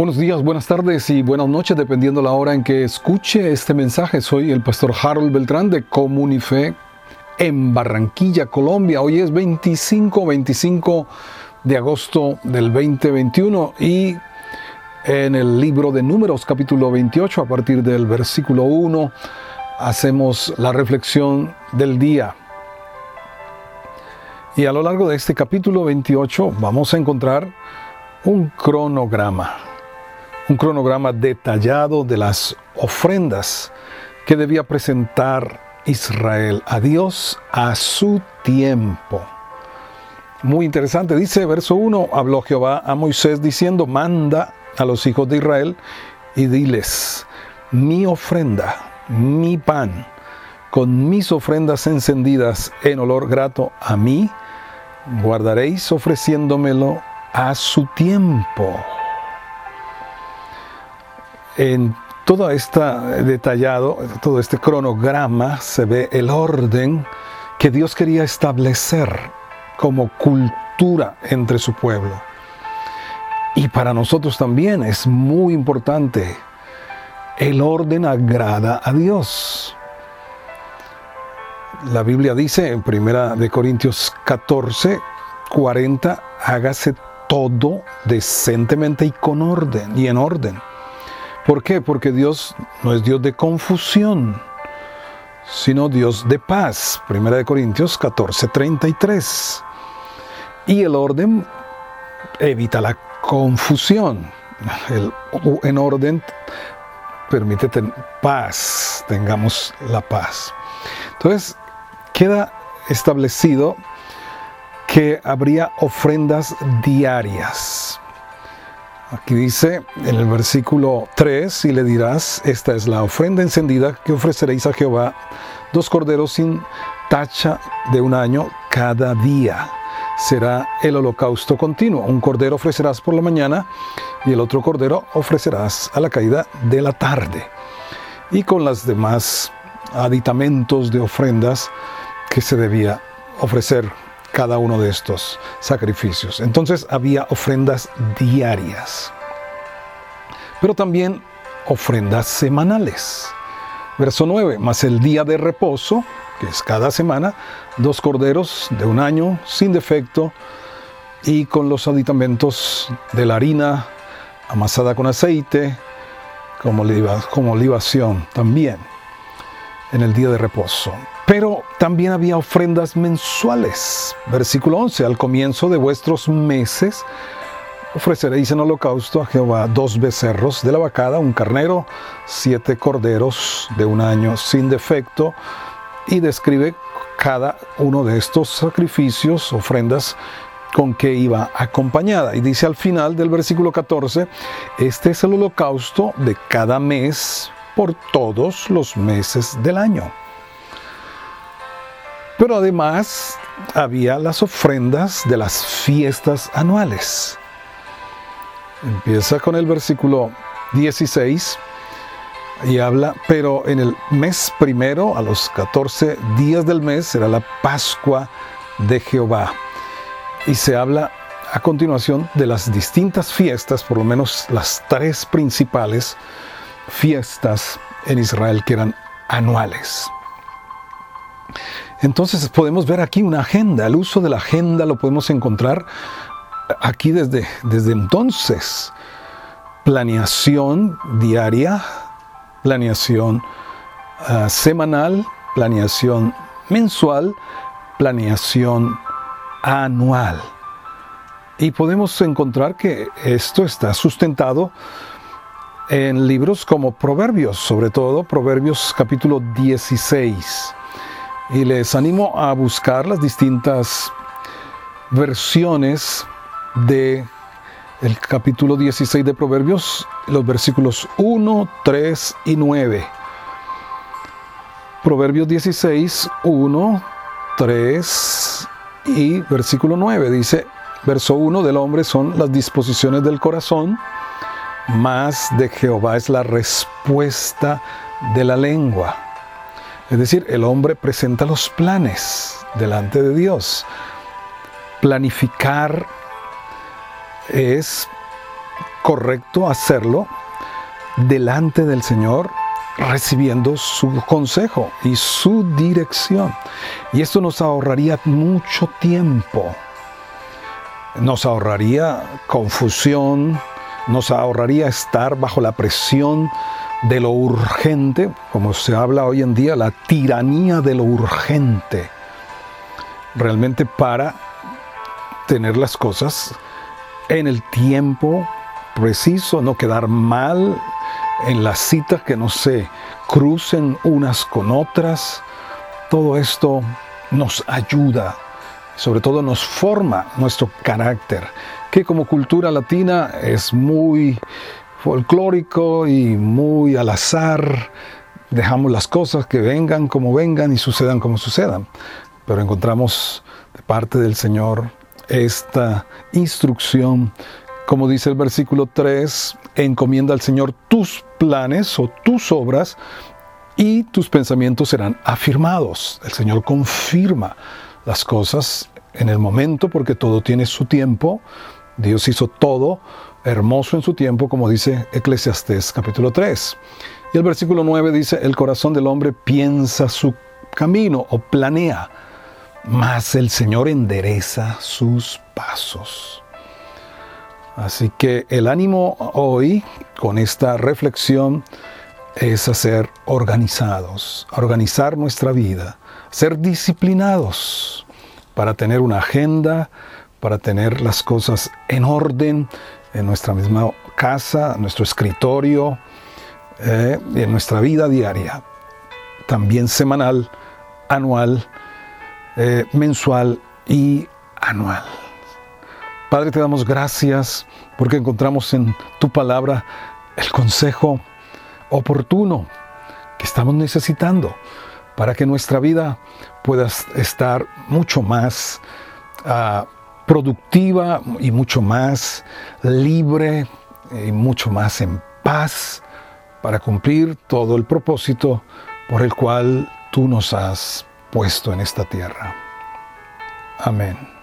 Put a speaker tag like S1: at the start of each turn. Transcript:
S1: Buenos días, buenas tardes y buenas noches, dependiendo la hora en que escuche este mensaje. Soy el pastor Harold Beltrán de Comunife en Barranquilla, Colombia. Hoy es 25, 25 de agosto del 2021 y en el libro de Números, capítulo 28, a partir del versículo 1, hacemos la reflexión del día. Y a lo largo de este capítulo 28 vamos a encontrar un cronograma un cronograma detallado de las ofrendas que debía presentar Israel a Dios a su tiempo. Muy interesante, dice verso 1, habló Jehová a Moisés diciendo, manda a los hijos de Israel y diles, mi ofrenda, mi pan, con mis ofrendas encendidas en olor grato a mí, guardaréis ofreciéndomelo a su tiempo. En todo este detallado, todo este cronograma, se ve el orden que Dios quería establecer como cultura entre su pueblo. Y para nosotros también es muy importante. El orden agrada a Dios. La Biblia dice en 1 de Corintios 14, 40, hágase todo decentemente y con orden y en orden. ¿Por qué? Porque Dios no es Dios de confusión, sino Dios de paz. Primera de Corintios 14, 33. Y el orden evita la confusión. El, en orden permite paz, tengamos la paz. Entonces, queda establecido que habría ofrendas diarias. Aquí dice en el versículo 3, y le dirás, esta es la ofrenda encendida que ofreceréis a Jehová, dos corderos sin tacha de un año cada día. Será el holocausto continuo. Un cordero ofrecerás por la mañana y el otro cordero ofrecerás a la caída de la tarde. Y con las demás aditamentos de ofrendas que se debía ofrecer cada uno de estos sacrificios. Entonces había ofrendas diarias, pero también ofrendas semanales. Verso 9, más el día de reposo, que es cada semana, dos corderos de un año sin defecto y con los aditamentos de la harina amasada con aceite, como, libación también en el día de reposo. Pero también había ofrendas mensuales. Versículo 11, al comienzo de vuestros meses ofreceréis en holocausto a Jehová dos becerros de la vacada, un carnero, siete corderos de un año sin defecto, y describe cada uno de estos sacrificios, ofrendas, con que iba acompañada. Y dice al final del versículo 14, este es el holocausto de cada mes por todos los meses del año. Pero además había las ofrendas de las fiestas anuales. Empieza con el versículo 16 y habla, pero en el mes primero, a los 14 días del mes, será la Pascua de Jehová. Y se habla a continuación de las distintas fiestas, por lo menos las tres principales fiestas en Israel que eran anuales. Entonces podemos ver aquí una agenda. El uso de la agenda lo podemos encontrar aquí desde, desde entonces. Planeación diaria, planeación ah, semanal, planeación mensual, planeación anual. Y podemos encontrar que esto está sustentado en libros como Proverbios, sobre todo Proverbios capítulo 16 y les animo a buscar las distintas versiones de capítulo 16 de Proverbios, los versículos 1, 3 y 9. Proverbios 16, 1, 3 y versículo 9 dice, verso 1 del hombre son las disposiciones del corazón, más de Jehová es la respuesta de la lengua. Es decir, el hombre presenta los planes delante de Dios. Planificar es correcto hacerlo delante del Señor recibiendo su consejo y su dirección. Y esto nos ahorraría mucho tiempo. Nos ahorraría confusión, nos ahorraría estar bajo la presión de lo urgente, como se habla hoy en día, la tiranía de lo urgente. Realmente para tener las cosas en el tiempo preciso, no quedar mal en las citas que no se crucen unas con otras. Todo esto nos ayuda, sobre todo nos forma nuestro carácter, que como cultura latina es muy folclórico y muy al azar. Dejamos las cosas que vengan como vengan y sucedan como sucedan. Pero encontramos de parte del Señor esta instrucción, como dice el versículo 3, encomienda al Señor tus planes o tus obras y tus pensamientos serán afirmados. El Señor confirma las cosas en el momento porque todo tiene su tiempo. Dios hizo todo hermoso en su tiempo, como dice Eclesiastés capítulo 3. Y el versículo 9 dice, el corazón del hombre piensa su camino o planea, mas el Señor endereza sus pasos. Así que el ánimo hoy con esta reflexión es a ser organizados, organizar nuestra vida, ser disciplinados para tener una agenda, para tener las cosas en orden en nuestra misma casa, nuestro escritorio, eh, en nuestra vida diaria, también semanal, anual, eh, mensual y anual. Padre, te damos gracias porque encontramos en tu palabra el consejo oportuno que estamos necesitando para que nuestra vida pueda estar mucho más ah, productiva y mucho más libre y mucho más en paz para cumplir todo el propósito por el cual tú nos has puesto en esta tierra. Amén.